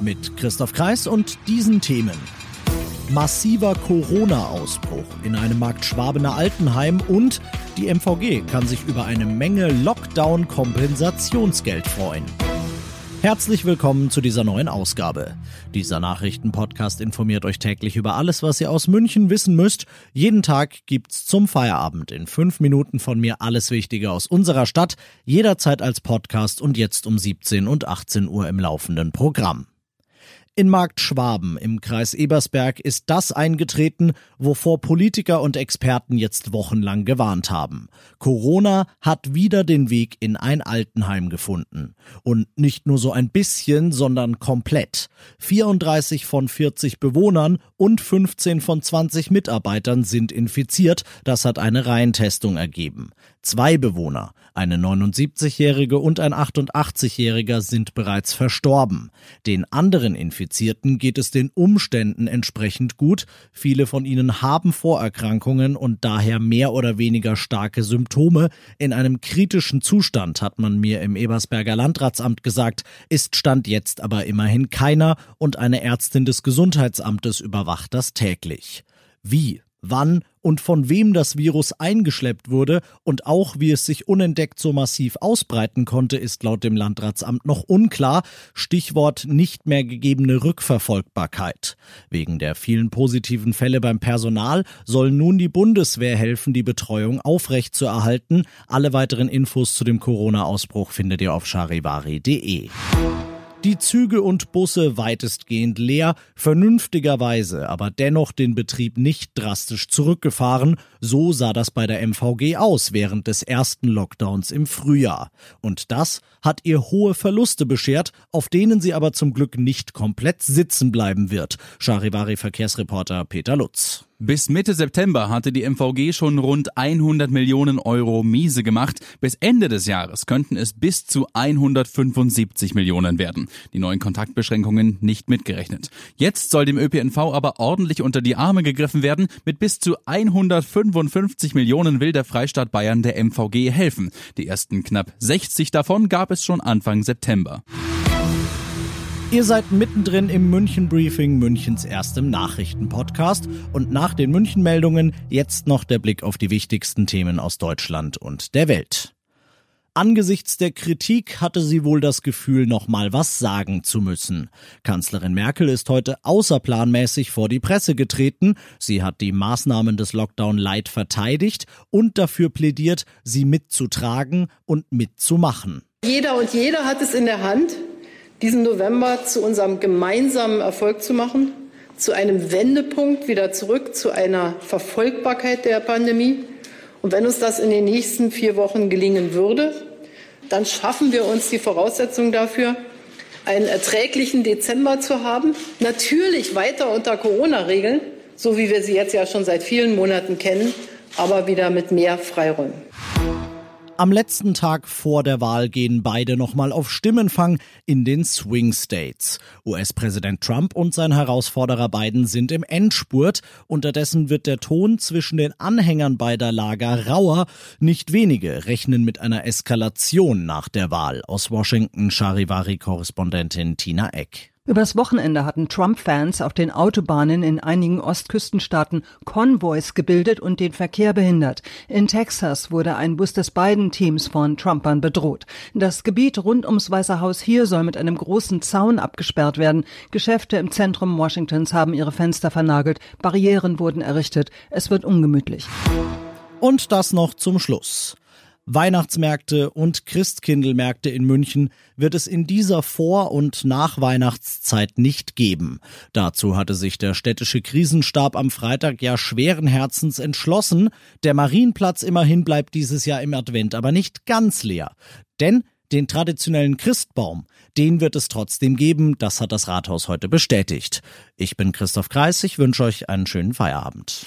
Mit Christoph Kreis und diesen Themen. Massiver Corona-Ausbruch in einem Markt Schwabener Altenheim und die MVG kann sich über eine Menge Lockdown-Kompensationsgeld freuen. Herzlich willkommen zu dieser neuen Ausgabe. Dieser Nachrichtenpodcast informiert euch täglich über alles, was ihr aus München wissen müsst. Jeden Tag gibt's zum Feierabend in fünf Minuten von mir alles Wichtige aus unserer Stadt, jederzeit als Podcast und jetzt um 17 und 18 Uhr im laufenden Programm. In Markt Schwaben im Kreis Ebersberg ist das eingetreten, wovor Politiker und Experten jetzt wochenlang gewarnt haben. Corona hat wieder den Weg in ein Altenheim gefunden. Und nicht nur so ein bisschen, sondern komplett. 34 von 40 Bewohnern und 15 von 20 Mitarbeitern sind infiziert, das hat eine Reihentestung ergeben. Zwei Bewohner, eine 79-Jährige und ein 88-Jähriger, sind bereits verstorben. Den anderen Infizierten geht es den Umständen entsprechend gut. Viele von ihnen haben Vorerkrankungen und daher mehr oder weniger starke Symptome. In einem kritischen Zustand, hat man mir im Ebersberger Landratsamt gesagt, ist Stand jetzt aber immerhin keiner und eine Ärztin des Gesundheitsamtes überwacht das täglich. Wie wann und von wem das Virus eingeschleppt wurde und auch wie es sich unentdeckt so massiv ausbreiten konnte, ist laut dem Landratsamt noch unklar. Stichwort nicht mehr gegebene Rückverfolgbarkeit. Wegen der vielen positiven Fälle beim Personal soll nun die Bundeswehr helfen, die Betreuung aufrechtzuerhalten. Alle weiteren Infos zu dem Corona-Ausbruch findet ihr auf charivari.de. Die Züge und Busse weitestgehend leer, vernünftigerweise aber dennoch den Betrieb nicht drastisch zurückgefahren, so sah das bei der MVG aus während des ersten Lockdowns im Frühjahr. Und das hat ihr hohe Verluste beschert, auf denen sie aber zum Glück nicht komplett sitzen bleiben wird. Charivari Verkehrsreporter Peter Lutz. Bis Mitte September hatte die MVG schon rund 100 Millionen Euro miese gemacht. Bis Ende des Jahres könnten es bis zu 175 Millionen werden. Die neuen Kontaktbeschränkungen nicht mitgerechnet. Jetzt soll dem ÖPNV aber ordentlich unter die Arme gegriffen werden. Mit bis zu 155 Millionen will der Freistaat Bayern der MVG helfen. Die ersten knapp 60 davon gab es schon Anfang September. Ihr seid mittendrin im München Briefing, Münchens erstem Nachrichtenpodcast. Und nach den München-Meldungen jetzt noch der Blick auf die wichtigsten Themen aus Deutschland und der Welt. Angesichts der Kritik hatte sie wohl das Gefühl, noch mal was sagen zu müssen. Kanzlerin Merkel ist heute außerplanmäßig vor die Presse getreten. Sie hat die Maßnahmen des Lockdown Light verteidigt und dafür plädiert, sie mitzutragen und mitzumachen. Jeder und jeder hat es in der Hand, diesen November zu unserem gemeinsamen Erfolg zu machen, zu einem Wendepunkt wieder zurück zu einer Verfolgbarkeit der Pandemie. Und wenn uns das in den nächsten vier Wochen gelingen würde, dann schaffen wir uns die Voraussetzungen dafür, einen erträglichen Dezember zu haben. Natürlich weiter unter Corona-Regeln, so wie wir sie jetzt ja schon seit vielen Monaten kennen, aber wieder mit mehr Freiräumen. Am letzten Tag vor der Wahl gehen beide nochmal auf Stimmenfang in den Swing States. US-Präsident Trump und sein Herausforderer Biden sind im Endspurt. Unterdessen wird der Ton zwischen den Anhängern beider Lager rauer. Nicht wenige rechnen mit einer Eskalation nach der Wahl. Aus Washington Charivari-Korrespondentin Tina Eck. Übers Wochenende hatten Trump-Fans auf den Autobahnen in einigen Ostküstenstaaten Konvois gebildet und den Verkehr behindert. In Texas wurde ein Bus des beiden Teams von Trumpern bedroht. Das Gebiet rund ums Weiße Haus hier soll mit einem großen Zaun abgesperrt werden. Geschäfte im Zentrum Washingtons haben ihre Fenster vernagelt. Barrieren wurden errichtet. Es wird ungemütlich. Und das noch zum Schluss. Weihnachtsmärkte und Christkindlmärkte in München wird es in dieser Vor- und Nachweihnachtszeit nicht geben. Dazu hatte sich der städtische Krisenstab am Freitag ja schweren Herzens entschlossen. Der Marienplatz immerhin bleibt dieses Jahr im Advent aber nicht ganz leer. Denn Den traditionellen Christbaum, den wird es trotzdem geben, das hat das Rathaus heute bestätigt. Ich bin Christoph Kreis, ich wünsche euch einen schönen Feierabend.